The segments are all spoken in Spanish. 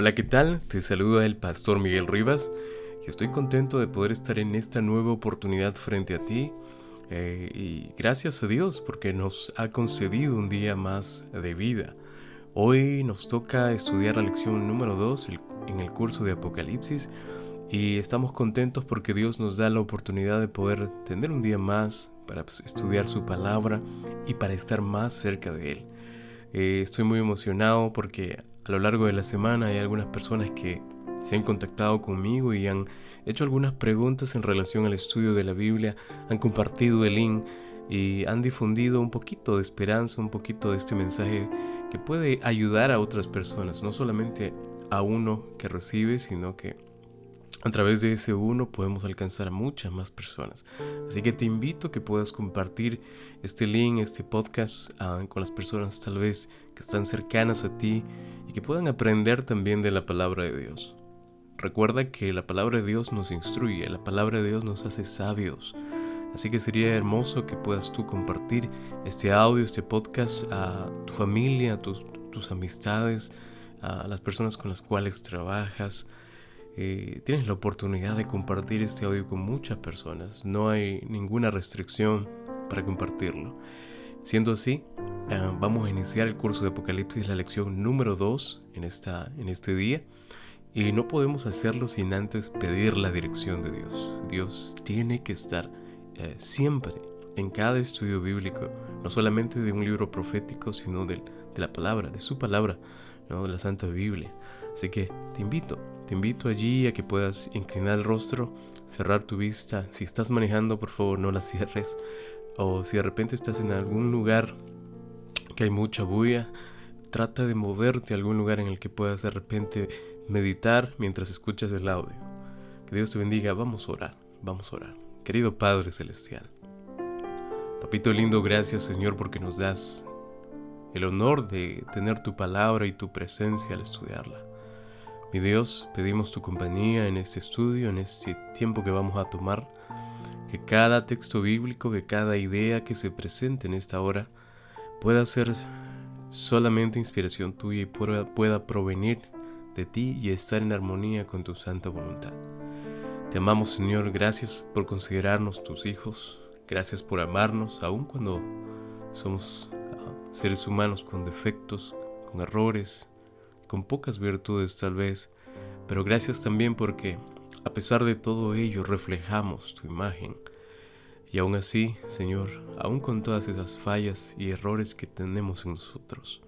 Hola, ¿qué tal? Te saluda el pastor Miguel Rivas y estoy contento de poder estar en esta nueva oportunidad frente a ti. Eh, y gracias a Dios porque nos ha concedido un día más de vida. Hoy nos toca estudiar la lección número 2 en el curso de Apocalipsis y estamos contentos porque Dios nos da la oportunidad de poder tener un día más para pues, estudiar su palabra y para estar más cerca de Él. Eh, estoy muy emocionado porque a lo largo de la semana hay algunas personas que se han contactado conmigo y han hecho algunas preguntas en relación al estudio de la Biblia, han compartido el link y han difundido un poquito de esperanza, un poquito de este mensaje que puede ayudar a otras personas, no solamente a uno que recibe, sino que a través de ese uno podemos alcanzar a muchas más personas. Así que te invito a que puedas compartir este link, este podcast ah, con las personas tal vez que están cercanas a ti y que puedan aprender también de la palabra de Dios. Recuerda que la palabra de Dios nos instruye, la palabra de Dios nos hace sabios. Así que sería hermoso que puedas tú compartir este audio, este podcast a tu familia, a tus, tus amistades, a las personas con las cuales trabajas, eh, tienes la oportunidad de compartir este audio con muchas personas. No hay ninguna restricción para compartirlo. Siendo así, eh, vamos a iniciar el curso de Apocalipsis, la lección número 2 en, esta, en este día. Y no podemos hacerlo sin antes pedir la dirección de Dios. Dios tiene que estar eh, siempre en cada estudio bíblico, no solamente de un libro profético, sino de, de la palabra, de su palabra, ¿no? de la Santa Biblia. Así que te invito te invito allí a que puedas inclinar el rostro, cerrar tu vista. Si estás manejando, por favor, no la cierres. O si de repente estás en algún lugar que hay mucha bulla, trata de moverte a algún lugar en el que puedas de repente meditar mientras escuchas el audio. Que Dios te bendiga. Vamos a orar, vamos a orar. Querido Padre Celestial. Papito lindo, gracias Señor porque nos das el honor de tener tu palabra y tu presencia al estudiarla. Mi Dios, pedimos tu compañía en este estudio, en este tiempo que vamos a tomar, que cada texto bíblico, que cada idea que se presente en esta hora pueda ser solamente inspiración tuya y pueda, provenir de ti y estar en armonía con tu santa voluntad. Te amamos Señor, gracias por considerarnos tus hijos, gracias por amarnos aun cuando somos ah, seres humanos con defectos, con errores, con pocas virtudes tal vez, pero gracias también porque a pesar de todo ello reflejamos tu imagen. Y aún así, Señor, aún con todas esas fallas y errores que tenemos en nosotros,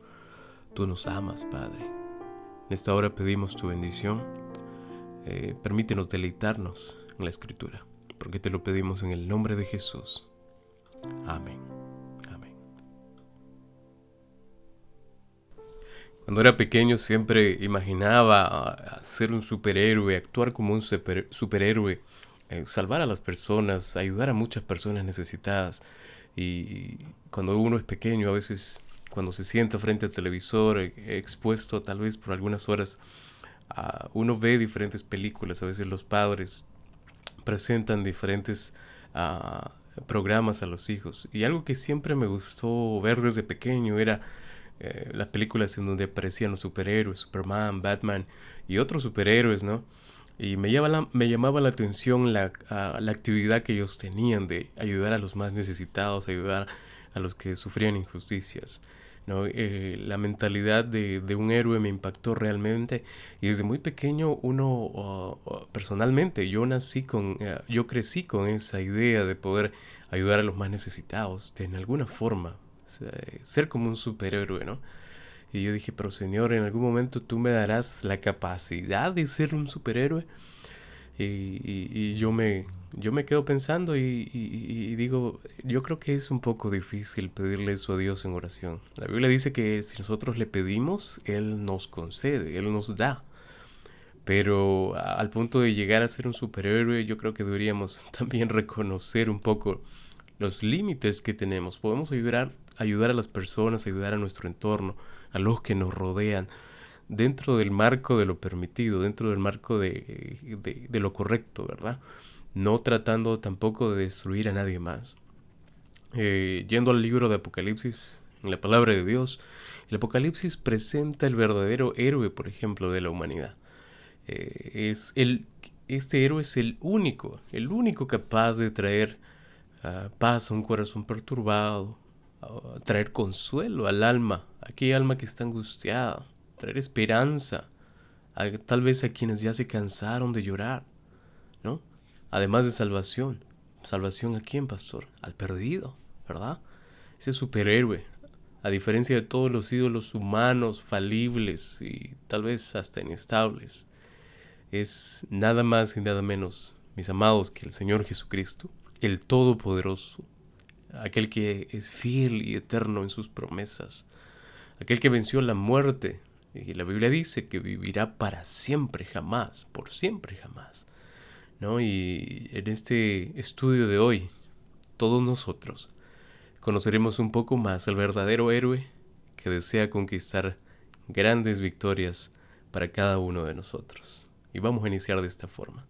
tú nos amas, Padre. En esta hora pedimos tu bendición. Eh, permítenos deleitarnos en la Escritura, porque te lo pedimos en el nombre de Jesús. Amén. Cuando era pequeño siempre imaginaba ser un superhéroe, actuar como un superhéroe, eh, salvar a las personas, ayudar a muchas personas necesitadas. Y cuando uno es pequeño, a veces cuando se sienta frente al televisor, eh, expuesto tal vez por algunas horas, uno ve diferentes películas, a veces los padres presentan diferentes ah, programas a los hijos. Y algo que siempre me gustó ver desde pequeño era eh, las películas en donde aparecían los superhéroes, Superman, Batman y otros superhéroes, ¿no? Y me la, me llamaba la atención la, la, actividad que ellos tenían de ayudar a los más necesitados, ayudar a los que sufrían injusticias. ¿no? Eh, la mentalidad de, de, un héroe me impactó realmente y desde muy pequeño uno, personalmente, yo nací con, eh, yo crecí con esa idea de poder ayudar a los más necesitados de en alguna forma, ser como un superhéroe, ¿no? Y yo dije, pero Señor, en algún momento tú me darás la capacidad de ser un superhéroe. Y, yo, me, yo me quedo pensando y, digo, yo creo que es un poco difícil pedirle eso a Dios en oración. La Biblia dice que si nosotros le pedimos, Él nos concede, Él nos da. Pero al punto de llegar a ser un superhéroe, yo creo que deberíamos también reconocer un poco los límites que tenemos. Podemos ayudar, ayudar a las personas, ayudar a nuestro entorno, a los que nos rodean, dentro del marco de lo permitido, dentro del marco de, de, lo correcto, ¿verdad? No tratando tampoco de destruir a nadie más. Eh, yendo al libro de Apocalipsis, en la palabra de Dios, el Apocalipsis presenta el verdadero héroe, por ejemplo, de la humanidad. Eh, es el, este héroe es el único, el único capaz de traer ah, paz a un corazón perturbado, traer consuelo al alma, aquella alma que está angustiada, traer esperanza, tal vez a quienes ya se cansaron de llorar, ¿no? Además de salvación. ¿Salvación a quién, pastor? Al perdido, ¿verdad? Ese superhéroe, a diferencia de todos los ídolos humanos, falibles y tal vez hasta inestables, es nada más y nada menos, mis amados, que el Señor Jesucristo, el Todopoderoso, aquel que es fiel y eterno en sus promesas, aquel que venció la muerte, y la Biblia dice que vivirá para siempre, jamás, por siempre, jamás. ¿no? Y en este estudio de hoy, todos nosotros conoceremos un poco más al verdadero héroe que desea conquistar grandes victorias para cada uno de nosotros. Y vamos a iniciar de esta forma.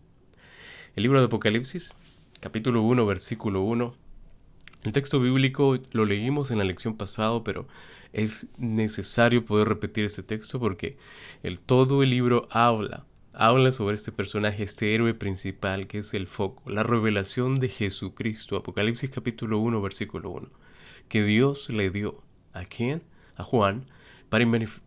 El libro de Apocalipsis, capítulo 1, versículo 1. El texto bíblico lo leímos en la lección pasada, pero es necesario poder repetir este texto porque el, todo el libro habla, habla sobre este personaje, este héroe principal que es el foco, la revelación de Jesucristo, Apocalipsis capítulo 1, versículo 1, que Dios le dio. ¿A quién? A Juan, para,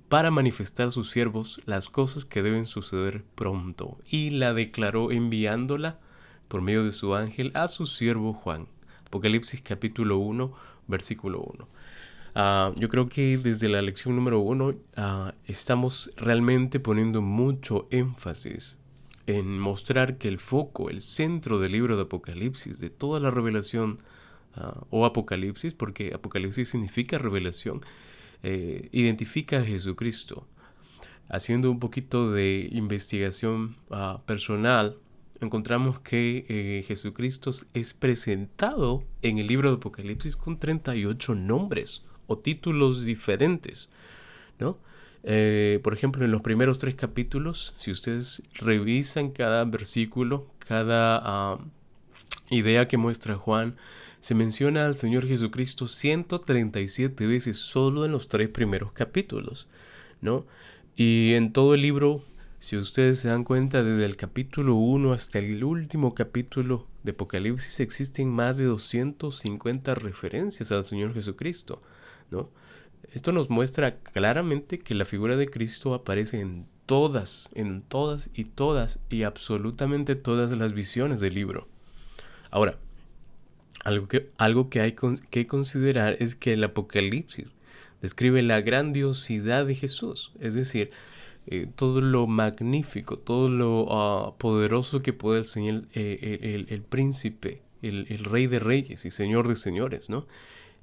para manifestar a sus siervos las cosas que deben suceder pronto, y la declaró enviándola por medio de su ángel a su siervo Juan. Apocalipsis capítulo 1, versículo 1. Ah, yo creo que desde la lección número uno ah, estamos realmente poniendo mucho énfasis en mostrar que el foco, el centro del libro de Apocalipsis, de toda la revelación ah, o Apocalipsis, porque Apocalipsis significa revelación, eh, identifica a Jesucristo. Haciendo un poquito de investigación personal, encontramos que eh, Jesucristo es presentado en el libro de Apocalipsis con 38 nombres o títulos diferentes, ¿no? Eh, por ejemplo, en los primeros tres capítulos, si ustedes revisan cada versículo, cada ah, idea que muestra Juan, se menciona al Señor Jesucristo 137 veces solo en los tres primeros capítulos, ¿no? Y en todo el libro, si ustedes se dan cuenta, desde el capítulo 1 hasta el último capítulo de Apocalipsis existen más de 250 referencias al Señor Jesucristo. Esto nos muestra claramente que la figura de Cristo aparece en todas, en todas y todas y absolutamente todas las visiones del libro. Ahora, algo que, algo que hay que considerar es que el Apocalipsis describe la grandiosidad de Jesús, es decir, eh, todo lo magnífico, todo lo ah, poderoso que puede enseñar eh, el, príncipe, el, el, rey de reyes y señor de señores, ¿no?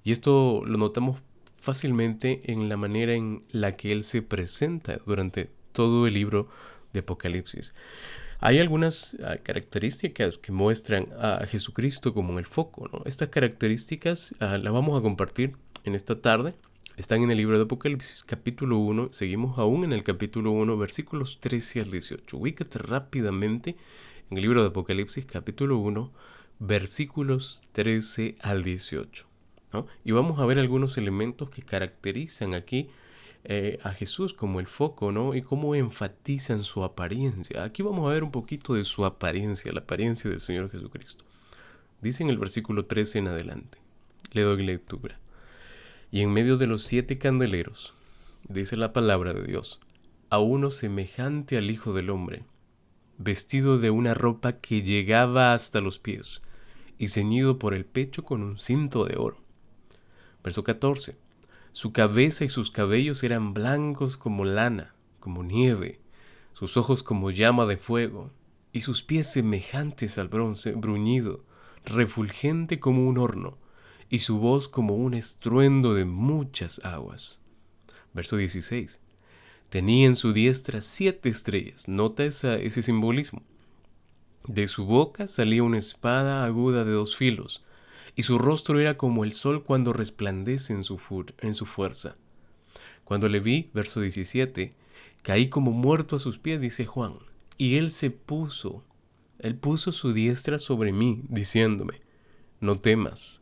Y esto lo notamos fácilmente en la manera en la que él se presenta durante todo el libro de Apocalipsis. Hay algunas ah, características que muestran a Jesucristo como el foco. Estas características ah, las vamos a compartir en esta tarde. Están en el libro de Apocalipsis capítulo 1. Seguimos aún en el capítulo 1 versículos 13 al 18. Ubícate rápidamente en el libro de Apocalipsis capítulo 1 versículos 13 al 18. Y vamos a ver algunos elementos que caracterizan aquí eh, a Jesús como el foco, ¿no? Y cómo enfatizan su apariencia. Aquí vamos a ver un poquito de su apariencia, la apariencia del Señor Jesucristo. Dice en el versículo 13 en adelante. Le doy lectura. Y en medio de los siete candeleros, dice la palabra de Dios, a uno semejante al Hijo del Hombre, vestido de una ropa que llegaba hasta los pies, y ceñido por el pecho con un cinto de oro Verso 14. Su cabeza y sus cabellos eran blancos como lana, como nieve, sus ojos como llama de fuego, y sus pies semejantes al bronce bruñido, refulgente como un horno, y su voz como un estruendo de muchas aguas. Verso 16. Tenía en su diestra siete estrellas. Nota ese simbolismo. De su boca salía una espada aguda de dos filos, y su rostro era como el sol cuando resplandece en su, en su fuerza. Cuando le vi, verso 17, caí como muerto a sus pies, dice Juan, y él se puso, él puso su diestra sobre mí, diciéndome, no temas.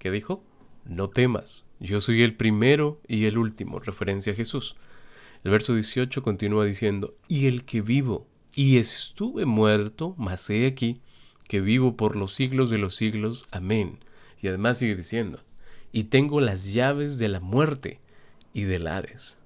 ¿Qué dijo? no temas, yo soy el primero y el último, referencia a Jesús. El verso 18 continúa diciendo, y el que vivo y estuve muerto, mas he aquí que vivo por los siglos de los siglos. Amén. Y además sigue diciendo, y tengo las llaves de la muerte y del Hades.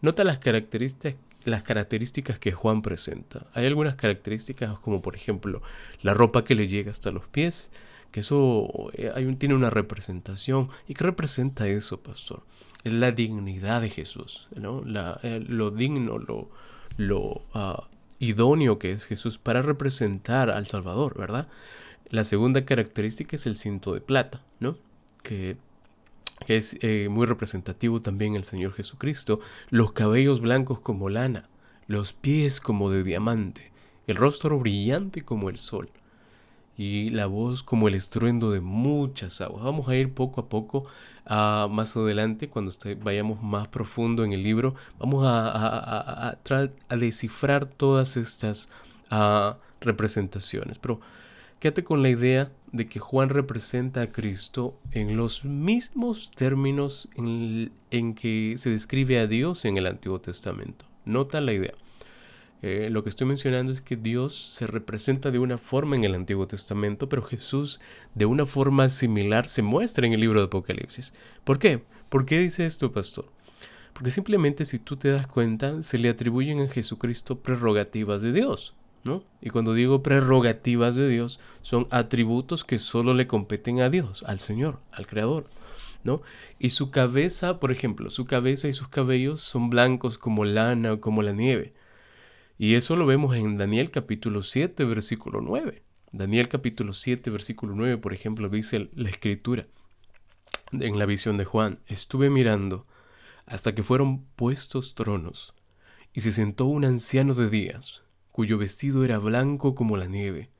Nota las características, las características que Juan presenta. Hay algunas características como por ejemplo la ropa que le llega hasta los pies, que eso eh, tiene una representación. ¿Y qué representa eso, pastor? Es la dignidad de Jesús, ¿no? Eh, lo digno, lo, lo ah, idóneo que es Jesús para representar al Salvador, ¿verdad? La segunda característica es el cinto de plata, ¿no? Que, es eh, muy representativo también el Señor Jesucristo. Los cabellos blancos como lana, los pies como de diamante, el rostro brillante como el sol y la voz como el estruendo de muchas aguas. Vamos a ir poco a poco a más adelante, cuando vayamos más profundo en el libro, vamos a, descifrar todas estas ah, representaciones. Pero quédate con la idea de que Juan representa a Cristo en los mismos términos en que se describe a Dios en el Antiguo Testamento. Nota la idea. Eh, lo que estoy mencionando es que Dios se representa de una forma en el Antiguo Testamento, pero Jesús de una forma similar se muestra en el libro de Apocalipsis. ¿Por qué? ¿Por qué dice esto, pastor? Porque simplemente si tú te das cuenta, se le atribuyen a Jesucristo prerrogativas de Dios. ¿no? Y cuando digo prerrogativas de Dios, son atributos que solo le competen a Dios, al Señor, al Creador. ¿no? Y su cabeza, por ejemplo, su cabeza y sus cabellos son blancos como lana o como la nieve. Y eso lo vemos en Daniel capítulo 7, versículo 9. Daniel capítulo 7, versículo 9, por ejemplo, dice la escritura en la visión de Juan, estuve mirando hasta que fueron puestos tronos, y se sentó un anciano de días, cuyo vestido era blanco como la nieve,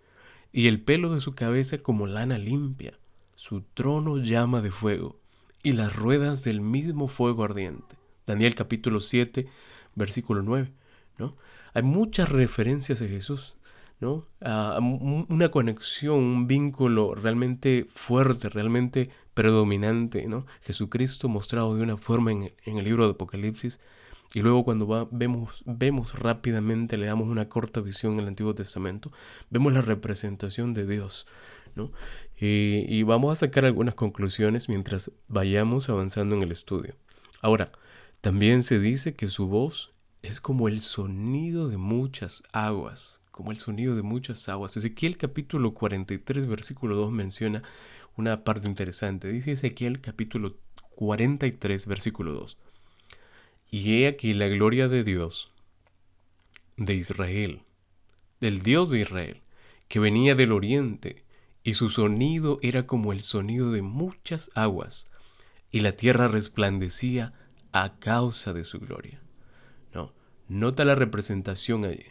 y el pelo de su cabeza como lana limpia, su trono llama de fuego, y las ruedas del mismo fuego ardiente. Daniel capítulo 7, versículo 9, ¿no? Hay muchas referencias a Jesús, ¿no? Una conexión, un vínculo realmente fuerte, realmente predominante, ¿no? Jesucristo mostrado de una forma en, el libro de Apocalipsis y luego cuando vemos, vemos rápidamente, le damos una corta visión en el Antiguo Testamento, vemos la representación de Dios, ¿no? Y, y vamos a sacar algunas conclusiones mientras vayamos avanzando en el estudio. Ahora, también se dice que su voz es como el sonido de muchas aguas, como el sonido de muchas aguas. Ezequiel capítulo 43, versículo 2 menciona una parte interesante. Dice Ezequiel capítulo 43, versículo 2. Y he aquí la gloria de Dios, de Israel, del Dios de Israel, que venía del oriente, y su sonido era como el sonido de muchas aguas, y la tierra resplandecía a causa de su gloria. Nota la representación allí.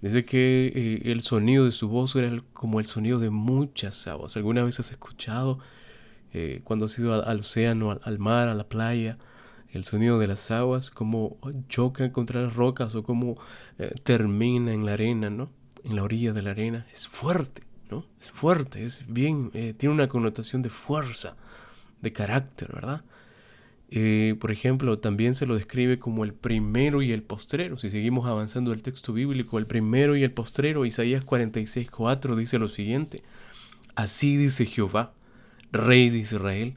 Dice que eh, el sonido de su voz era como el sonido de muchas aguas. ¿Alguna vez has escuchado eh, cuando has ido al, océano, al, mar, a la playa, el sonido de las aguas, cómo chocan contra las rocas o cómo eh, termina en la arena, ¿no? En la orilla de la arena. Es fuerte, ¿no? Es fuerte, es bien, tiene una connotación de fuerza, de carácter, ¿verdad? Eh, por ejemplo, también se lo describe como el primero y el postrero. Si seguimos avanzando el texto bíblico, el primero y el postrero, Isaías 46.4 dice lo siguiente. Así dice Jehová, Rey de Israel,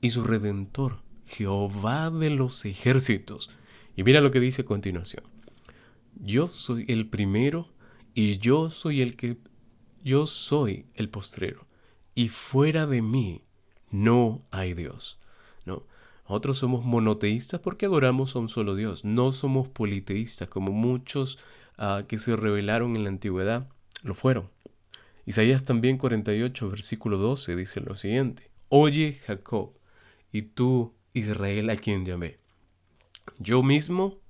y su Redentor, Jehová de los ejércitos. Y mira lo que dice a continuación. Yo soy el primero y yo soy el que... Yo soy el postrero. Y fuera de mí no hay Dios. ¿No? Nosotros somos monoteístas porque adoramos a un solo Dios. No somos politeístas como muchos ah, que se rebelaron en la antigüedad lo fueron. Isaías también 48, versículo 12 dice lo siguiente. Oye Jacob, y tú Israel a quien llamé. Yo mismo,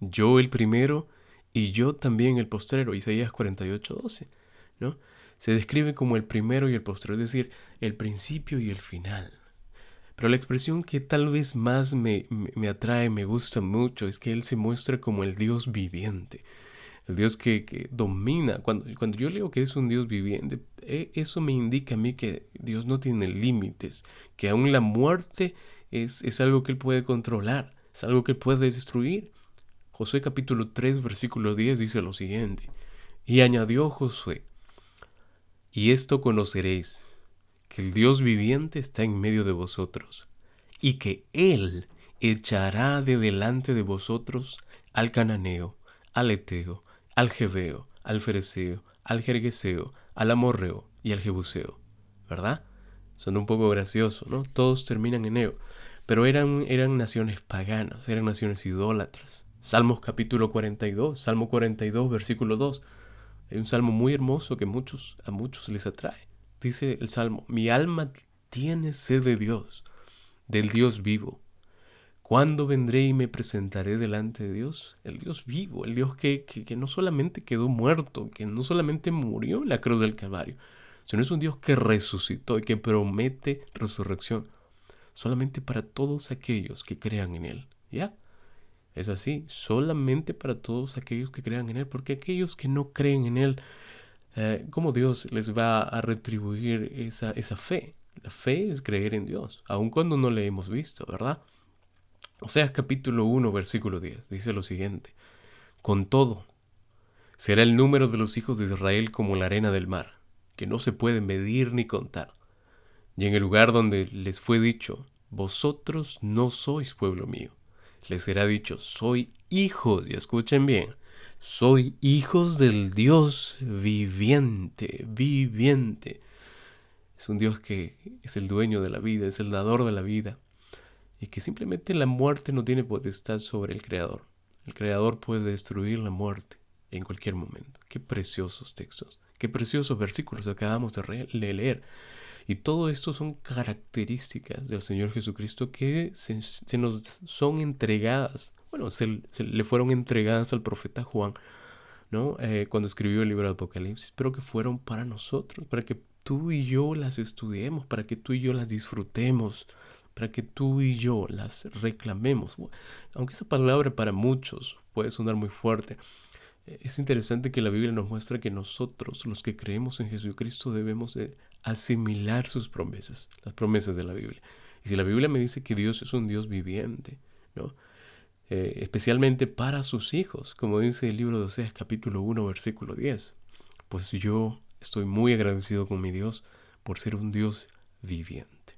yo el primero, y yo también el postrero. Isaías 48, 12. ¿no? Se describe como el primero y el postrero, es decir, el principio y el final. Pero la expresión que tal vez más me, atrae, me gusta mucho, es que Él se muestra como el Dios viviente. el Dios que, domina. Cuando, cuando yo leo que es un Dios viviente, e, eso me indica a mí que Dios no tiene límites, que aún la muerte es, es algo que Él puede controlar, es algo que puede destruir. Josué capítulo 3, versículo 10 dice lo siguiente, y añadió Josué, y esto conoceréis, que el Dios viviente está en medio de vosotros, y que Él echará de delante de vosotros al cananeo, al eteo, al jebeo, al fereceo, al jergueseo, al amorreo y al jebuseo. ¿Verdad? Son un poco graciosos, ¿no? Todos terminan en eo. Pero eran, eran naciones paganas, eran naciones idólatras. Salmos capítulo 42, Salmo 42, versículo 2. Hay un salmo muy hermoso que muchos, a muchos les atrae. Dice el salmo, mi alma tiene sed de Dios, del Dios vivo. ¿Cuándo vendré y me presentaré delante de Dios? El Dios vivo, el Dios que, que, no solamente quedó muerto, que no solamente murió en la cruz del Calvario, sino es un Dios que resucitó y que promete resurrección solamente para todos aquellos que crean en Él. ¿Ya? Es así, solamente para todos aquellos que crean en Él, porque aquellos que no creen en Él, eh, ¿cómo Dios les va a retribuir esa, esa fe? La fe es creer en Dios, aun cuando no le hemos visto, ¿verdad? O sea, capítulo 1, versículo 10, dice lo siguiente. Con todo, será el número de los hijos de Israel como la arena del mar, que no se puede medir ni contar. Y en el lugar donde les fue dicho, vosotros no sois pueblo mío, les será dicho, soy hijos, y escuchen bien, soy hijos del Dios viviente, viviente. Es un Dios que es el dueño de la vida, es el dador de la vida y que simplemente la muerte no tiene potestad sobre el Creador. El Creador puede destruir la muerte en cualquier momento. Qué preciosos textos, qué preciosos versículos acabamos de leer. Y todo esto son características del Señor Jesucristo que se, nos son entregadas. Bueno, se, le fueron entregadas al profeta Juan, ¿no? Eh, cuando escribió el libro de Apocalipsis, pero que fueron para nosotros, para que tú y yo las estudiemos, para que tú y yo las disfrutemos, para que tú y yo las reclamemos. Aunque esa palabra para muchos puede sonar muy fuerte, eh, es interesante que la Biblia nos muestra que nosotros, los que creemos en Jesucristo, debemos de asimilar sus promesas, las promesas de la Biblia. Y si la Biblia me dice que Dios es un Dios viviente, ¿no? Eh, especialmente para sus hijos, como dice el libro de Oseas capítulo 1 versículo 10, pues yo estoy muy agradecido con mi Dios por ser un Dios viviente.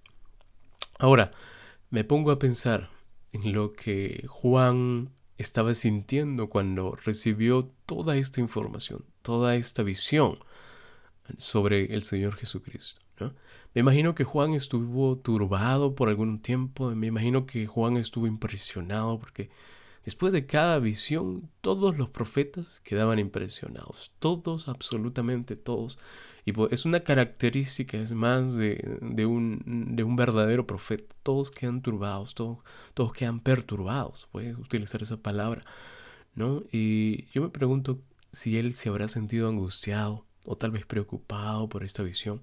Ahora, me pongo a pensar en lo que Juan estaba sintiendo cuando recibió toda esta información, toda esta visión sobre el Señor Jesucristo. Me imagino que Juan estuvo turbado por algún tiempo, me imagino que Juan estuvo impresionado porque después de cada visión todos los profetas quedaban impresionados, todos, absolutamente todos, y pues, es una característica, es más de, un, de un verdadero profeta. Todos quedan turbados, todos, todos quedan perturbados, puedes utilizar esa palabra, ¿no? Y yo me pregunto si él se habrá sentido angustiado o tal vez preocupado por esta visión,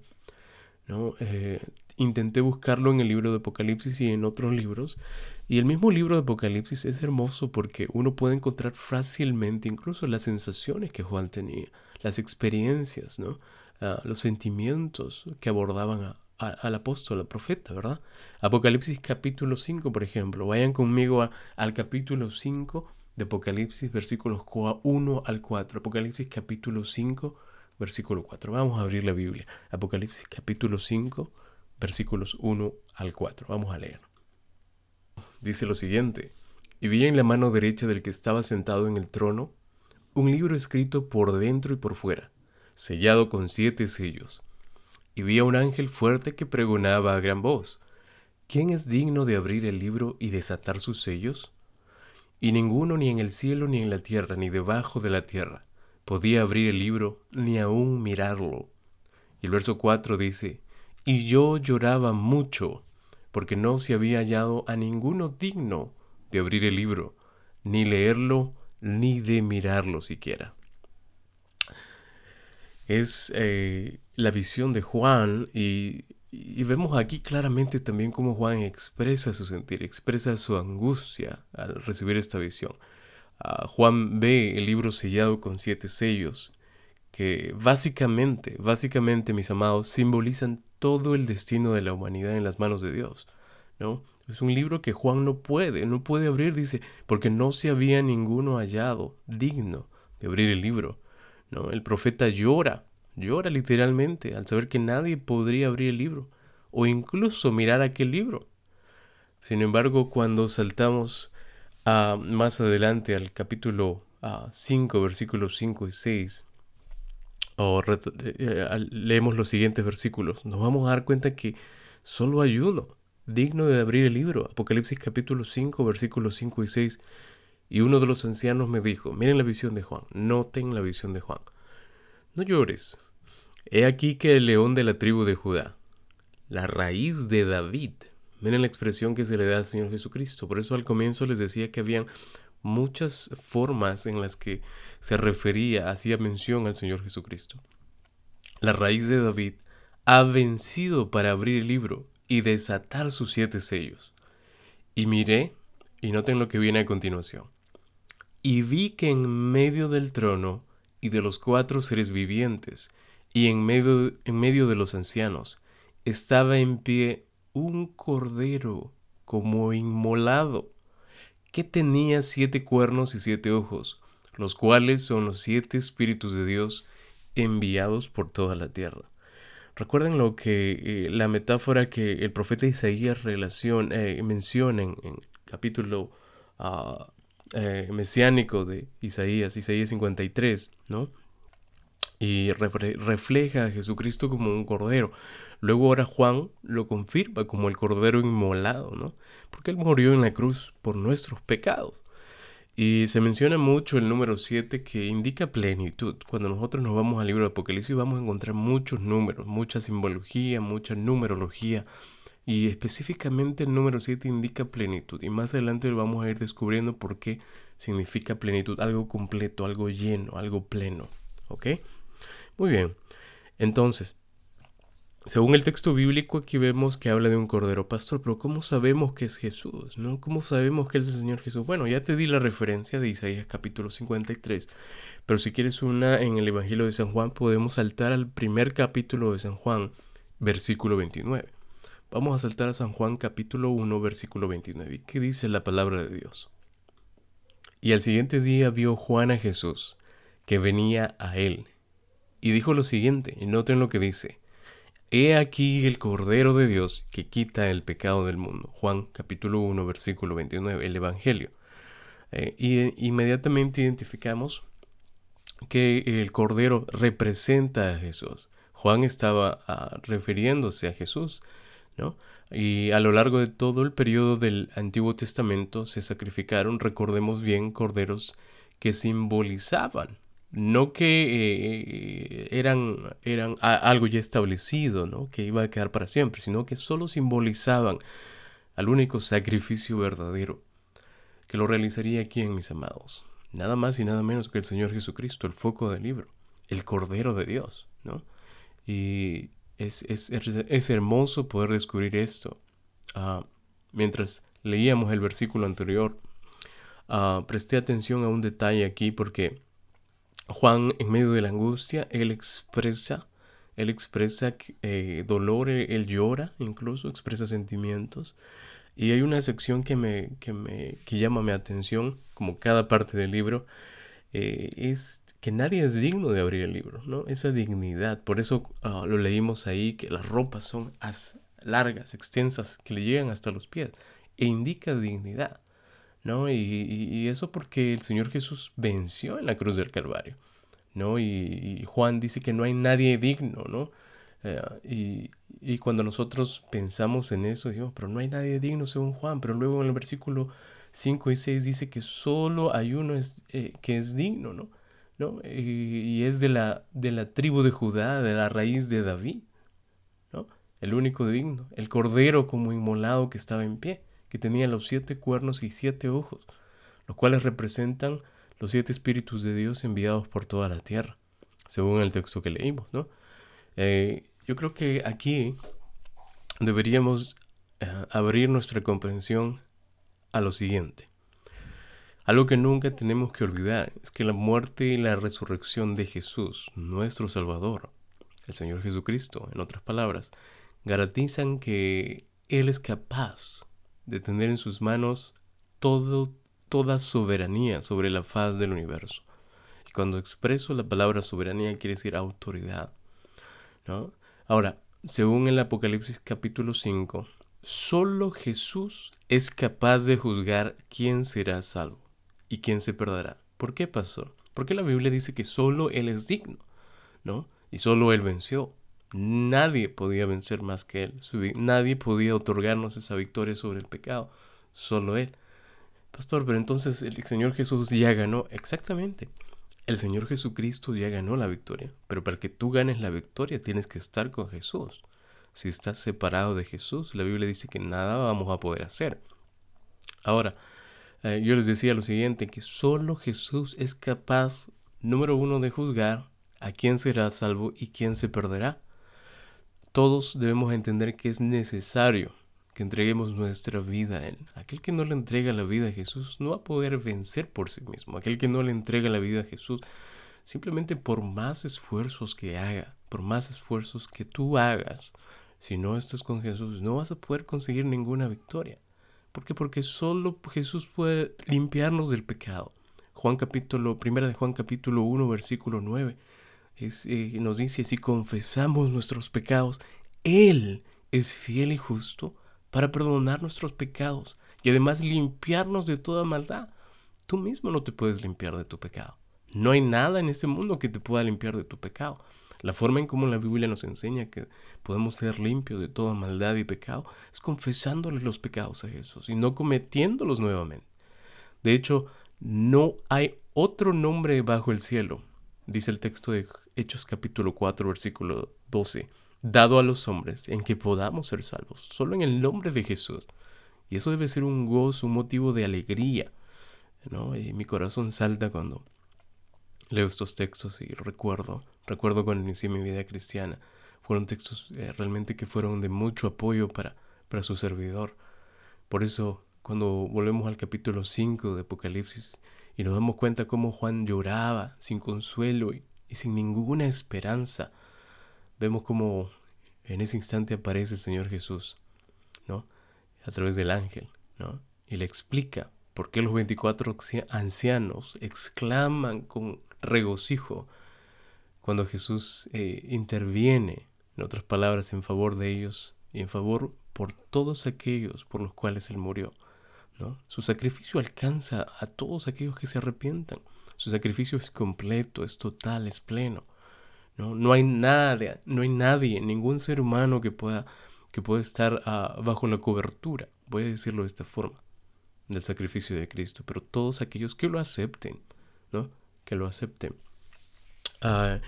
¿no? Eh, intenté buscarlo en el libro de Apocalipsis y en otros libros. Y el mismo libro de Apocalipsis es hermoso porque uno puede encontrar fácilmente incluso las sensaciones que Juan tenía, las experiencias, ¿no? los sentimientos que abordaban al apóstol, al profeta, ¿verdad? Apocalipsis capítulo 5, por ejemplo. Vayan conmigo al capítulo 5 de Apocalipsis, versículos 1 al 4. Apocalipsis capítulo 5, versículo 4. Vamos a abrir la Biblia. Apocalipsis capítulo 5, versículos 1 al 4. Vamos a leer. Dice lo siguiente. Y vi en la mano derecha del que estaba sentado en el trono un libro escrito por dentro y por fuera sellado con siete sellos. Y vi a un ángel fuerte que pregonaba a gran voz, ¿quién es digno de abrir el libro y desatar sus sellos? Y ninguno ni en el cielo ni en la tierra ni debajo de la tierra podía abrir el libro ni aún mirarlo. Y el verso 4 dice, y yo lloraba mucho, porque no se había hallado a ninguno digno de abrir el libro, ni leerlo, ni de mirarlo siquiera es eh, la visión de Juan y, vemos aquí claramente también cómo Juan expresa su sentir, expresa su angustia al recibir esta visión. Ah, Juan ve el libro sellado con siete sellos, que básicamente, básicamente, mis amados, simbolizan todo el destino de la humanidad en las manos de Dios, ¿no? Es un libro que Juan no puede, no puede abrir, dice, porque no se había ninguno hallado digno de abrir el libro, ¿no? El profeta llora, llora literalmente al saber que nadie podría abrir el libro o incluso mirar aquel libro. Sin embargo, cuando saltamos a, más adelante al capítulo 5, versículos 5 y 6, o eh, leemos los siguientes versículos, nos vamos a dar cuenta que solo hay uno digno de abrir el libro. Apocalipsis capítulo 5, versículos 5 y 6. Y uno de los ancianos me dijo, miren la visión de Juan, noten la visión de Juan. No llores. He aquí que el león de la tribu de Judá, la raíz de David, Miren la expresión que se le da al Señor Jesucristo. Por eso al comienzo les decía que habían muchas formas en las que se refería, hacía mención al Señor Jesucristo. La raíz de David ha vencido para abrir el libro y desatar sus siete sellos. Y miré, y noten lo que viene a continuación. Y vi que en medio del trono y de los cuatro seres vivientes, y en medio, en medio de los ancianos, estaba en pie un cordero como inmolado, que tenía siete cuernos y siete ojos, los cuales son los siete espíritus de Dios enviados por toda la tierra. Recuerden lo que eh, la metáfora que el profeta Isaías relaciona, eh, menciona en, el capítulo ah, eh, mesiánico de Isaías, Isaías 53, ¿no? Y refleja a Jesucristo como un cordero. Luego ahora Juan lo confirma como el Cordero Inmolado, ¿no? Porque Él murió en la cruz por nuestros pecados. Y se menciona mucho el número 7 que indica plenitud. Cuando nosotros nos vamos al libro de Apocalipsis vamos a encontrar muchos números, mucha simbología, mucha numerología. Y específicamente el número 7 indica plenitud. Y más adelante vamos a ir descubriendo por qué significa plenitud. Algo completo, algo lleno, algo pleno. ¿Ok? Muy bien. Entonces, según el texto bíblico aquí vemos que habla de un cordero pastor, pero ¿cómo sabemos que es Jesús? ¿no? ¿Cómo sabemos que es el Señor Jesús? Bueno, ya te di la referencia de Isaías capítulo 53, pero si quieres una en el Evangelio de San Juan, podemos saltar al primer capítulo de San Juan, versículo 29. Vamos a saltar a San Juan capítulo 1, versículo 29. ¿Qué dice la palabra de Dios? Y al siguiente día vio Juan a Jesús, que venía a él, y dijo lo siguiente, y noten lo que dice. He aquí el Cordero de Dios que quita el pecado del mundo. Juan capítulo 1 versículo 29, el Evangelio. Eh, y inmediatamente identificamos que el Cordero representa a Jesús. Juan estaba ah, refiriéndose a Jesús, ¿no? Y a lo largo de todo el periodo del Antiguo Testamento se sacrificaron, recordemos bien, corderos que simbolizaban no que eh, eran, eran algo ya establecido, ¿no? que iba a quedar para siempre, sino que solo simbolizaban al único sacrificio verdadero que lo realizaría aquí en mis amados. Nada más y nada menos que el Señor Jesucristo, el foco del libro, el Cordero de Dios. ¿no? Y es, es, hermoso poder descubrir esto. Ah, mientras leíamos el versículo anterior, ah, presté atención a un detalle aquí porque Juan, en medio de la angustia, él expresa, él expresa eh, dolor, él llora, incluso expresa sentimientos. Y hay una sección que me, que me que llama mi atención, como cada parte del libro, eh, es que nadie es digno de abrir el libro, ¿no? Esa dignidad. Por eso ah, lo leímos ahí, que las ropas son largas, extensas, que le llegan hasta los pies, e indica dignidad. ¿No? Y, eso porque el Señor Jesús venció en la cruz del Calvario, ¿no? Y, Juan dice que no hay nadie digno, ¿no? Eh, y, cuando nosotros pensamos en eso, digo, pero no hay nadie digno según Juan, pero luego en el versículo 5 y 6 dice que solo hay uno es, eh, que es digno, ¿no? ¿no? Y, es de la, de la tribu de Judá, de la raíz de David, ¿no? El único digno, el cordero como inmolado que estaba en pie que tenía los siete cuernos y siete ojos, los cuales representan los siete espíritus de Dios enviados por toda la tierra, según el texto que leímos, ¿no? Eh, yo creo que aquí deberíamos eh, abrir nuestra comprensión a lo siguiente. Algo que nunca tenemos que olvidar es que la muerte y la resurrección de Jesús, nuestro Salvador, el Señor Jesucristo, en otras palabras, garantizan que Él es capaz de tener en sus manos todo, toda soberanía sobre la faz del universo. Y cuando expreso la palabra soberanía quiere decir autoridad. ¿no? Ahora, según el Apocalipsis capítulo 5, solo Jesús es capaz de juzgar quién será salvo y quién se perderá. ¿Por qué, pastor? Porque la Biblia dice que solo Él es digno, ¿no? Y solo Él venció. Nadie podía vencer más que Él. Nadie podía otorgarnos esa victoria sobre el pecado. Solo Él. Pastor, pero entonces el Señor Jesús ya ganó. Exactamente. El Señor Jesucristo ya ganó la victoria. Pero para que tú ganes la victoria tienes que estar con Jesús. Si estás separado de Jesús, la Biblia dice que nada vamos a poder hacer. Ahora, eh, yo les decía lo siguiente, que solo Jesús es capaz, número uno, de juzgar a quién será salvo y quién se perderá. Todos debemos entender que es necesario que entreguemos nuestra vida a Él. Aquel que no le entrega la vida a Jesús no va a poder vencer por sí mismo. Aquel que no le entrega la vida a Jesús, simplemente por más esfuerzos que haga, por más esfuerzos que tú hagas, si no estás con Jesús, no vas a poder conseguir ninguna victoria. ¿Por qué? Porque solo Jesús puede limpiarnos del pecado. Juan capítulo, primera de Juan capítulo 1, versículo 9, eh, nos dice, si confesamos nuestros pecados, Él es fiel y justo para perdonar nuestros pecados y además limpiarnos de toda maldad. Tú mismo no te puedes limpiar de tu pecado. No hay nada en este mundo que te pueda limpiar de tu pecado. La forma en cómo la Biblia nos enseña que podemos ser limpios de toda maldad y pecado es confesándole los pecados a Jesús y no cometiéndolos nuevamente. De hecho, no hay otro nombre bajo el cielo, dice el texto de Hechos capítulo 4, versículo 12, dado a los hombres en que podamos ser salvos, solo en el nombre de Jesús. Y eso debe ser un gozo, un motivo de alegría. ¿no? Mi corazón salta cuando leo estos textos y recuerdo, recuerdo cuando inicié mi vida cristiana. Fueron textos eh, realmente que fueron de mucho apoyo para, para su servidor. Por eso, cuando volvemos al capítulo 5 de Apocalipsis y nos damos cuenta cómo Juan lloraba sin consuelo y, y sin ninguna esperanza, vemos cómo en ese instante aparece el Señor Jesús, ¿no? A través del ángel, ¿no? Y le explica por qué los 24 ancianos exclaman con regocijo cuando Jesús eh, interviene, en otras palabras, en favor de ellos y en favor por todos aquellos por los cuales Él murió. ¿no? Su sacrificio alcanza a todos aquellos que se arrepientan. Su sacrificio es completo, es total, es pleno. No, no hay nada, no hay nadie, ningún ser humano que pueda, que pueda estar ah, bajo la cobertura, voy a decirlo de esta forma, del sacrificio de Cristo, pero todos aquellos que lo acepten, ¿no? que lo acepten. Ah,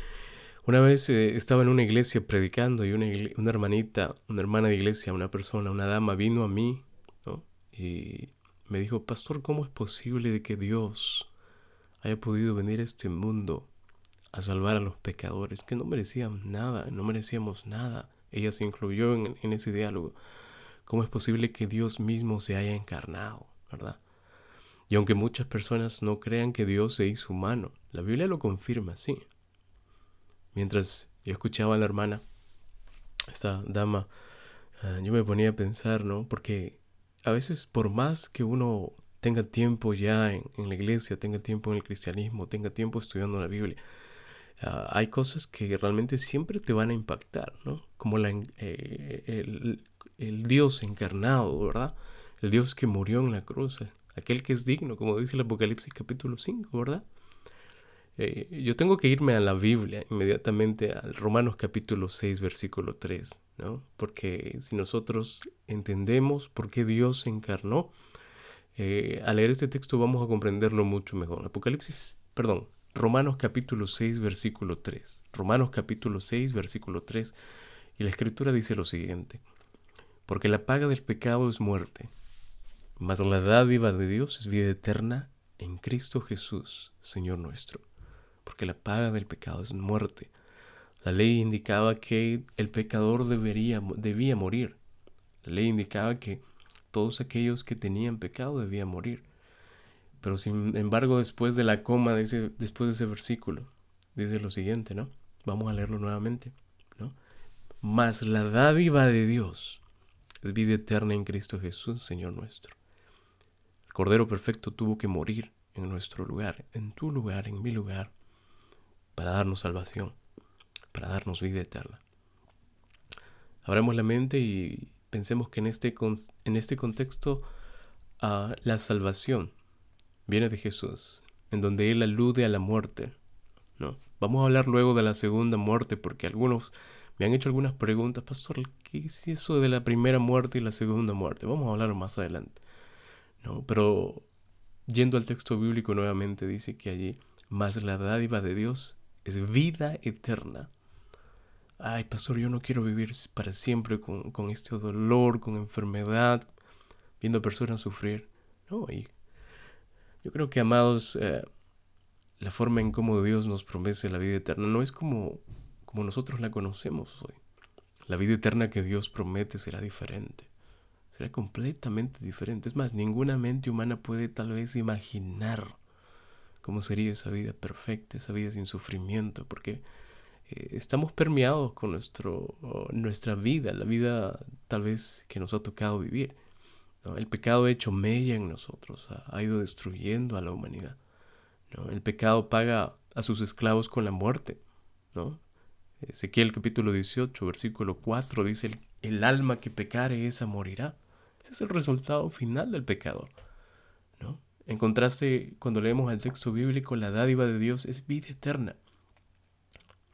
una vez eh, estaba en una iglesia predicando y una, una, hermanita, una hermana de iglesia, una persona, una dama vino a mí ¿no? y me dijo, pastor, ¿cómo es posible de que Dios haya podido venir a este mundo a salvar a los pecadores que no merecían nada, no merecíamos nada? Ella se incluyó en, ese diálogo. ¿Cómo es posible que Dios mismo se haya encarnado, verdad? Y aunque muchas personas no crean que Dios se hizo humano, la Biblia lo confirma, sí. Mientras yo escuchaba a la hermana, esta dama, ah, yo me ponía a pensar, ¿no? Porque a veces por más que uno tenga tiempo ya en, la iglesia, tenga tiempo en el cristianismo, tenga tiempo estudiando la Biblia, ah, hay cosas que realmente siempre te van a impactar, ¿no? Como eh, el, el Dios encarnado, ¿verdad? El Dios que murió en la cruz, aquel que es digno, como dice el Apocalipsis capítulo 5, ¿verdad? Eh, yo tengo que irme a la Biblia inmediatamente al Romanos capítulo 6, versículo 3, ¿no? Porque si nosotros entendemos por qué Dios se encarnó, eh, al leer este texto vamos a comprenderlo mucho mejor. Apocalipsis, perdón, Romanos capítulo 6, versículo 3. Romanos capítulo 6, versículo 3. Y la escritura dice lo siguiente. Porque la paga del pecado es muerte, mas la dádiva de Dios es vida eterna en Cristo Jesús, Señor nuestro. Porque la paga del pecado es muerte. La ley indicaba que el pecador debería, debía morir. La ley indicaba que todos aquellos que tenían pecado debían morir. Pero sin embargo, después de la coma, después de ese versículo, dice lo siguiente, ¿no? Vamos a leerlo nuevamente, ¿no? Mas la dádiva de Dios es vida eterna en Cristo Jesús, Señor nuestro. El Cordero Perfecto tuvo que morir en nuestro lugar, en tu lugar, en mi lugar, para darnos salvación, para darnos vida eterna. Abramos la mente y pensemos que en este, en este contexto uh, la salvación viene de Jesús, en donde Él alude a la muerte. ¿no? Vamos a hablar luego de la segunda muerte porque algunos me han hecho algunas preguntas, pastor, ¿qué es eso de la primera muerte y la segunda muerte? Vamos a hablar más adelante. ¿no? Pero yendo al texto bíblico nuevamente dice que allí, más la dádiva de Dios es vida eterna. Ay, pastor, yo no quiero vivir para siempre con, este dolor, con enfermedad, viendo personas sufrir. No, y yo creo que, amados, eh, la forma en cómo Dios nos promete la vida eterna no es como, como nosotros la conocemos hoy. La vida eterna que Dios promete será diferente. Será completamente diferente. Es más, ninguna mente humana puede tal vez imaginar cómo sería esa vida perfecta, esa vida sin sufrimiento, porque eh, estamos permeados con nuestro, nuestra vida, la vida tal vez que nos ha tocado vivir. El pecado hecho mella en nosotros, ha, ido destruyendo a la humanidad. El pecado paga a sus esclavos con la muerte. ¿no? Ezequiel capítulo 18, versículo 4 dice, el, alma que pecare esa morirá. Ese es el resultado final del pecador. ¿no? En contraste, cuando leemos el texto bíblico, la dádiva de Dios es vida eterna.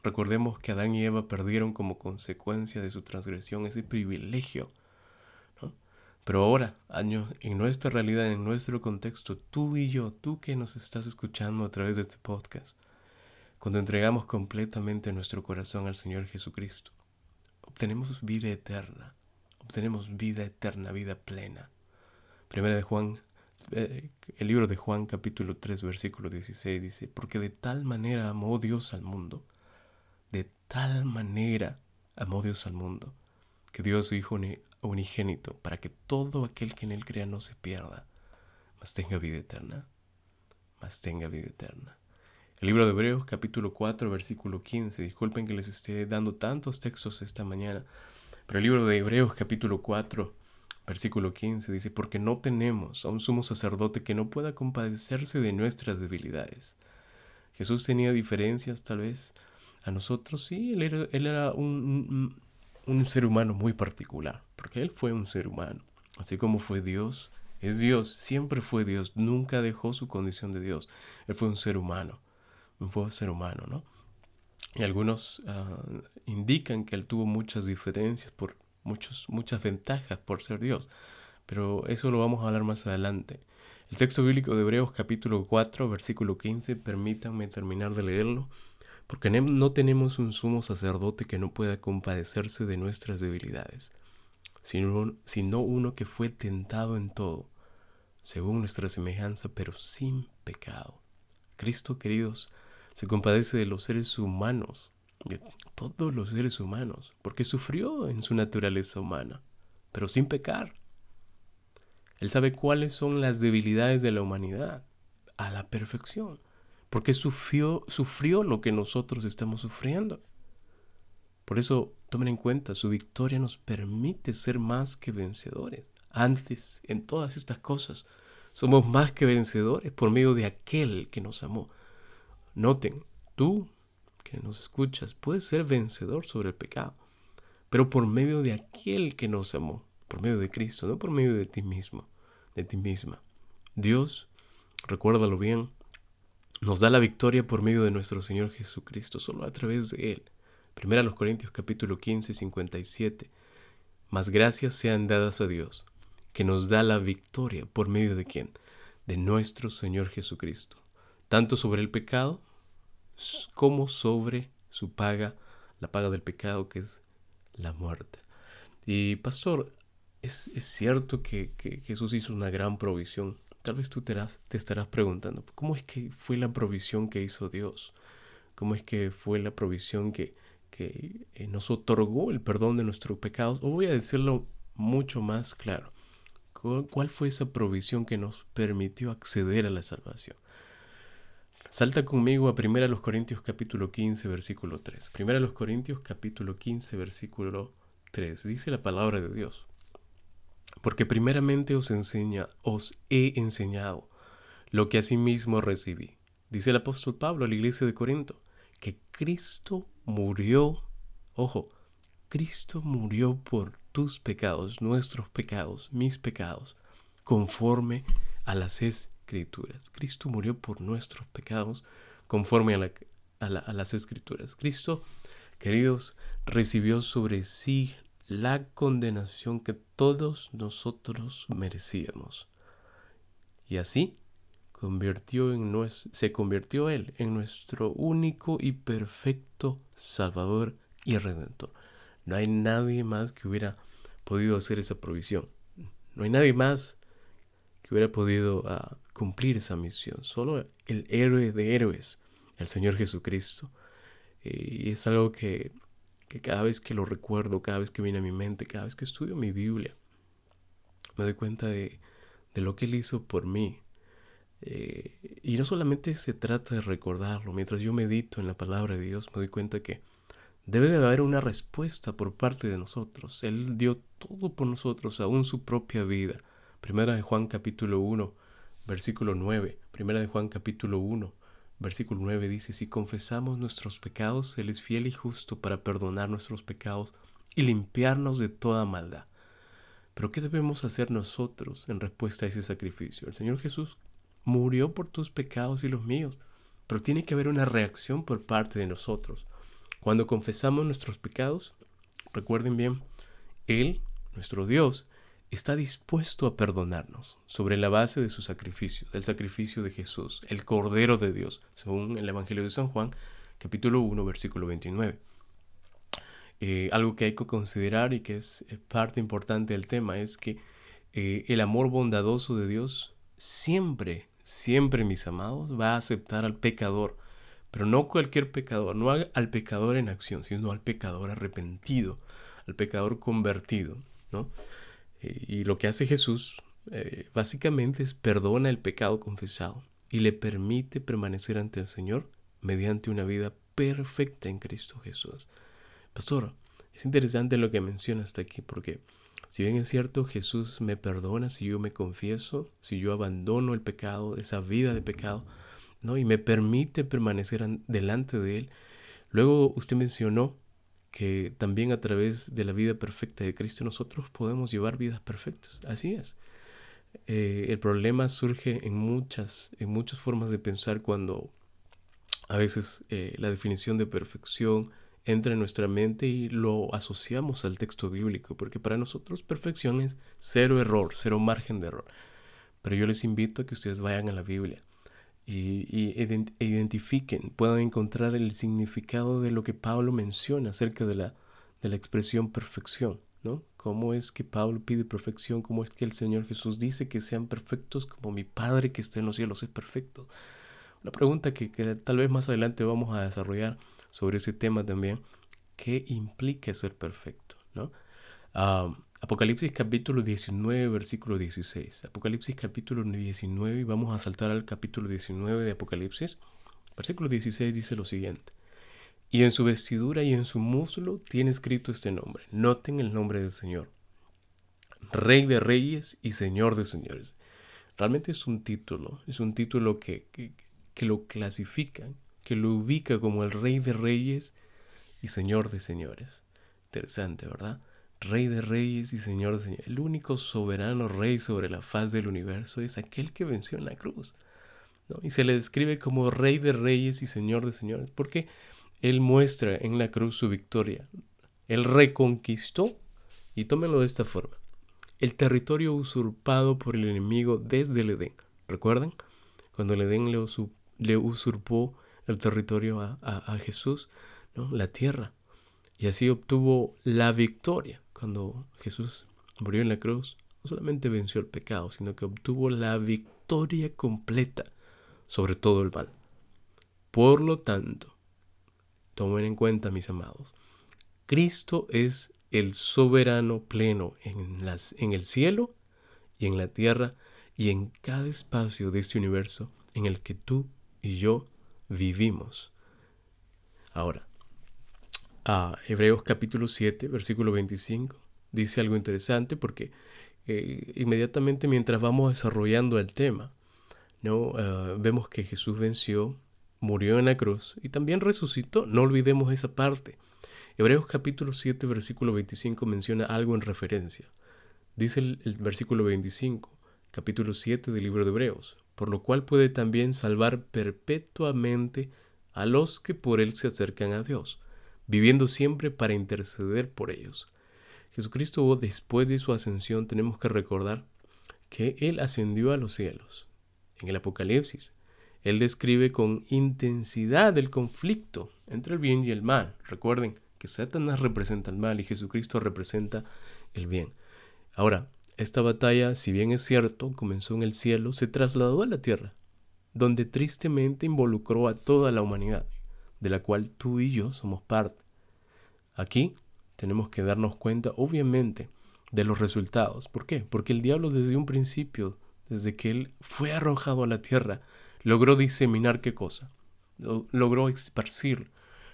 Recordemos que Adán y Eva perdieron como consecuencia de su transgresión ese privilegio. Pero ahora, años, en nuestra realidad, en nuestro contexto, tú y yo, tú que nos estás escuchando a través de este podcast, cuando entregamos completamente nuestro corazón al Señor Jesucristo, obtenemos vida eterna, obtenemos vida eterna, vida plena. Primera de Juan eh, el libro de Juan capítulo 3 versículo 16 dice, porque de tal manera amó Dios al mundo, tal manera amó Dios al mundo, que dio a su Hijo unigénito para que todo aquel que en él crea no se pierda, mas tenga vida eterna, mas tenga vida eterna. El libro de Hebreos capítulo 4 versículo 15, disculpen que les esté dando tantos textos esta mañana, pero el libro de Hebreos capítulo 4 Versículo 15 dice, porque no tenemos a un sumo sacerdote que no pueda compadecerse de nuestras debilidades. Jesús tenía diferencias tal vez a nosotros, sí, él era, un, ser humano muy particular, porque él fue un ser humano, así como fue Dios, es Dios, siempre fue Dios, nunca dejó su condición de Dios, él fue un ser humano, fue un ser humano, ¿no? Y algunos ah, indican que él tuvo muchas diferencias por muchos, muchas ventajas por ser Dios, pero eso lo vamos a hablar más adelante. El texto bíblico de Hebreos capítulo 4, versículo 15, permítanme terminar de leerlo, porque no tenemos un sumo sacerdote que no pueda compadecerse de nuestras debilidades, sino, sino uno que fue tentado en todo, según nuestra semejanza, pero sin pecado. Cristo, queridos, se compadece de los seres humanos de todos los seres humanos, porque sufrió en su naturaleza humana, pero sin pecar. Él sabe cuáles son las debilidades de la humanidad a la perfección, porque sufrió, sufrió lo que nosotros estamos sufriendo. Por eso tomen en cuenta, su victoria nos permite ser más que vencedores. Antes, en todas estas cosas, somos más que vencedores por medio de aquel que nos amó. Noten, tú que nos escuchas, puedes ser vencedor sobre el pecado, pero por medio de aquel que nos amó, por medio de Cristo, no por medio de ti mismo, de ti misma. Dios, recuérdalo bien, nos da la victoria por medio de nuestro Señor Jesucristo, solo a través de Él. Primera los Corintios capítulo 15, 57. Más gracias sean dadas a Dios, que nos da la victoria por medio de quién? De nuestro Señor Jesucristo, tanto sobre el pecado como sobre su paga, la paga del pecado que es la muerte. Y pastor, es, cierto que, Jesús hizo una gran provisión. Tal vez tú te, estarás preguntando, ¿cómo es que fue la provisión que hizo Dios? ¿Cómo es que fue la provisión que, que eh, nos otorgó el perdón de nuestros pecados? O voy a decirlo mucho más claro. ¿Cuál fue esa provisión que nos permitió acceder a la salvación? Salta conmigo a 1 Corintios capítulo 15, versículo 3. 1 Corintios capítulo 15, versículo 3. Dice la palabra de Dios. Porque primeramente os, enseña, os he enseñado lo que asimismo recibí. Dice el apóstol Pablo a la iglesia de Corinto, que Cristo murió, ojo, Cristo murió por tus pecados, nuestros pecados, mis pecados, conforme a las escrituras. Cristo murió por nuestros pecados conforme a, las escrituras. Cristo, queridos, recibió sobre sí la condenación que todos nosotros merecíamos. Y así se convirtió Él en nuestro único y perfecto Salvador y Redentor. No hay nadie más que hubiera podido hacer esa provisión. No hay nadie más que hubiera podido ah, cumplir esa misión. Solo el héroe de héroes, el Señor Jesucristo. y es algo que, cada vez que lo recuerdo, cada vez que viene a mi mente, cada vez que estudio mi Biblia, me doy cuenta de, lo que Él hizo por mí. Eh, y no solamente se trata de recordarlo, mientras yo medito en la palabra de Dios, me doy cuenta que debe de haber una respuesta por parte de nosotros. Él dio todo por nosotros, aún su propia vida. Primera de Juan capítulo 1, versículo 9. Primera de Juan capítulo 1, versículo 9 dice, si confesamos nuestros pecados, Él es fiel y justo para perdonar nuestros pecados y limpiarnos de toda maldad. Pero ¿qué debemos hacer nosotros en respuesta a ese sacrificio? El Señor Jesús murió por tus pecados y los míos, pero tiene que haber una reacción por parte de nosotros. Cuando confesamos nuestros pecados, recuerden bien, Él, nuestro Dios, está dispuesto a perdonarnos sobre la base de su sacrificio, del sacrificio de Jesús, el Cordero de Dios, según el Evangelio de San Juan, capítulo 1, versículo 29. Eh, algo que hay que considerar y que es eh, parte importante del tema es que eh, el amor bondadoso de Dios siempre, siempre, mis amados, va a aceptar al pecador, pero no cualquier pecador, no al pecador en acción, sino al pecador arrepentido, al pecador convertido, ¿no? Y lo que hace Jesús eh, básicamente es perdona el pecado confesado y le permite permanecer ante el Señor mediante una vida perfecta en Cristo Jesús. Pastor, es interesante lo que menciona hasta aquí porque si bien es cierto Jesús me perdona si yo me confieso, si yo abandono el pecado, esa vida de pecado, ¿no? y me permite permanecer delante de Él, luego usted mencionó que también a través de la vida perfecta de Cristo nosotros podemos llevar vidas perfectas. Así es. Eh, el problema surge en muchas, en muchas formas de pensar cuando a veces eh, la definición de perfección entra en nuestra mente y lo asociamos al texto bíblico, porque para nosotros perfección es cero error, cero margen de error. Pero yo les invito a que ustedes vayan a la Biblia y, identifiquen, puedan encontrar el significado de lo que Pablo menciona acerca de la, de la expresión perfección, ¿no? ¿Cómo es que Pablo pide perfección? ¿Cómo es que el Señor Jesús dice que sean perfectos como mi Padre que está en los cielos es perfecto? Una pregunta que, tal vez más adelante vamos a desarrollar sobre ese tema también. ¿Qué implica ser perfecto? ¿no? Apocalipsis capítulo 19, versículo 16. Apocalipsis capítulo 19 y vamos a saltar al capítulo 19 de Apocalipsis. Versículo 16 dice lo siguiente. Y en su vestidura y en su muslo tiene escrito este nombre. Noten el nombre del Señor. Rey de reyes y Señor de señores. Realmente es un título, es un título que, que, que lo clasifica, que lo ubica como el Rey de reyes y Señor de señores. Interesante, ¿verdad? Rey de reyes y Señor de señores. El único soberano rey sobre la faz del universo es aquel que venció en la cruz. Y se le describe como Rey de reyes y Señor de señores, porque Él muestra en la cruz su victoria. Él reconquistó, y tómenlo de esta forma, el territorio usurpado por el enemigo desde el Edén. ¿Recuerdan? Cuando el Edén le, usurpó el territorio a, Jesús, ¿no? la tierra, y así obtuvo la victoria cuando Jesús murió en la cruz, no solamente venció el pecado, sino que obtuvo la victoria completa sobre todo el mal. Por lo tanto, tomen en cuenta, mis amados, Cristo es el soberano pleno en, las, en el cielo y en la tierra y en cada espacio de este universo en el que tú y yo vivimos. Ahora, a Hebreos capítulo 7, versículo 25, dice algo interesante porque eh, inmediatamente mientras vamos desarrollando el tema, ¿no? Ah, vemos que Jesús venció, murió en la cruz y también resucitó. No olvidemos esa parte. Hebreos capítulo 7, versículo 25 menciona algo en referencia. Dice el, el versículo 25, capítulo 7 del libro de Hebreos, por lo cual puede también salvar perpetuamente a los que por él se acercan a Dios, viviendo siempre para interceder por ellos. Jesucristo, después de su ascensión, tenemos que recordar que Él ascendió a los cielos. En el Apocalipsis, Él describe con intensidad el conflicto entre el bien y el mal. Recuerden que Satanás representa el mal y Jesucristo representa el bien. Ahora, esta batalla, si bien es cierto, comenzó en el cielo, se trasladó a la tierra, donde tristemente involucró a toda la humanidad, de la cual tú y yo somos parte. Aquí tenemos que darnos cuenta, obviamente, de los resultados. ¿Por qué? Porque el diablo desde un principio, desde que él fue arrojado a la tierra, logró diseminar qué cosa? Logró esparcir,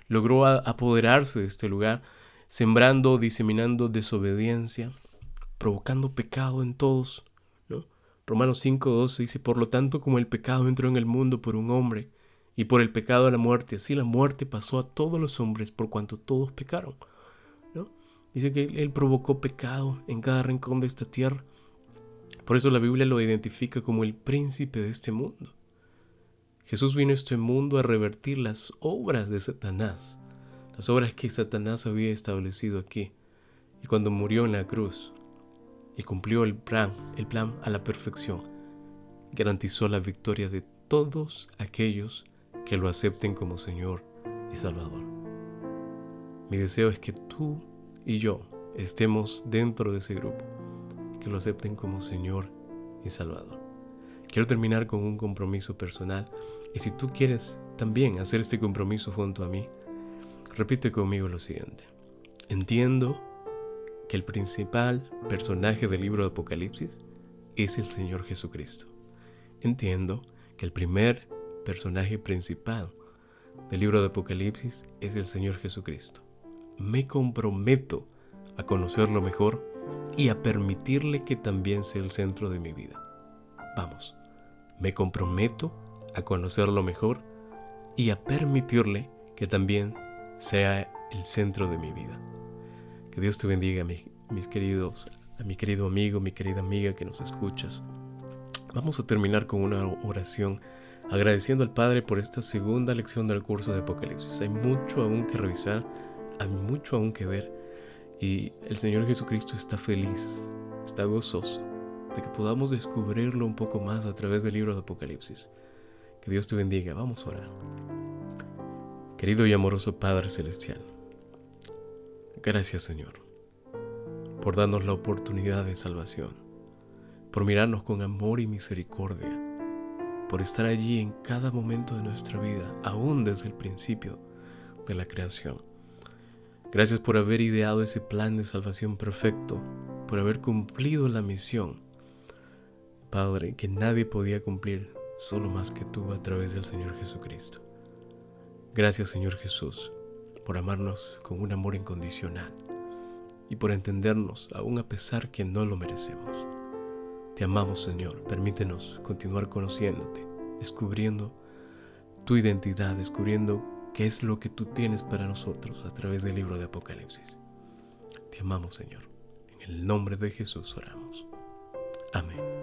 logró apoderarse de este lugar, sembrando, diseminando desobediencia, provocando pecado en todos. ¿no? Romanos 5.12 dice, por lo tanto como el pecado entró en el mundo por un hombre, y por el pecado a la muerte, así la muerte pasó a todos los hombres por cuanto todos pecaron. Dice que Él provocó pecado en cada rincón de esta tierra. Por eso la Biblia lo identifica como el príncipe de este mundo. Jesús vino a este mundo a revertir las obras de Satanás, las obras que Satanás había establecido aquí. Y cuando murió en la cruz y cumplió el plan, el plan a la perfección, garantizó la victoria de todos aquellos que lo acepten como Señor y Salvador. Mi deseo es que tú y yo estemos dentro de ese grupo, que lo acepten como Señor y Salvador. Quiero terminar con un compromiso personal y si tú quieres también hacer este compromiso junto a mí, repite conmigo lo siguiente. Entiendo que el principal personaje del libro de Apocalipsis es el Señor Jesucristo. Entiendo que el primer personaje principal del libro de Apocalipsis es el Señor Jesucristo me comprometo a conocerlo mejor y a permitirle que también sea el centro de mi vida. Vamos, me comprometo a conocerlo mejor y a permitirle que también sea el centro de mi vida. Que Dios te bendiga, mis, queridos, a mi querido amigo, mi querida amiga que nos escuchas. Vamos a terminar con una oración agradeciendo al Padre por esta segunda lección del curso de Apocalipsis. Hay mucho aún que revisar hay mucho aún que ver y el Señor Jesucristo está feliz, está gozoso de que podamos descubrirlo un poco más a través del libro de Apocalipsis. Que Dios te bendiga, vamos a orar. Querido y amoroso Padre Celestial, gracias Señor por darnos la oportunidad de salvación, por mirarnos con amor y misericordia, por estar allí en cada momento de nuestra vida, aún desde el principio de la creación. Gracias por haber ideado ese plan de salvación perfecto, por haber cumplido la misión, Padre, que nadie podía cumplir solo más que tú a través del Señor Jesucristo. Gracias Señor Jesús por amarnos con un amor incondicional y por entendernos aún a pesar que no lo merecemos. Te amamos Señor, permítenos continuar conociéndote, descubriendo tu identidad, descubriendo qué es lo que tú tienes para nosotros a través del libro de Apocalipsis. Te amamos, Señor. En el nombre de Jesús oramos. Amén.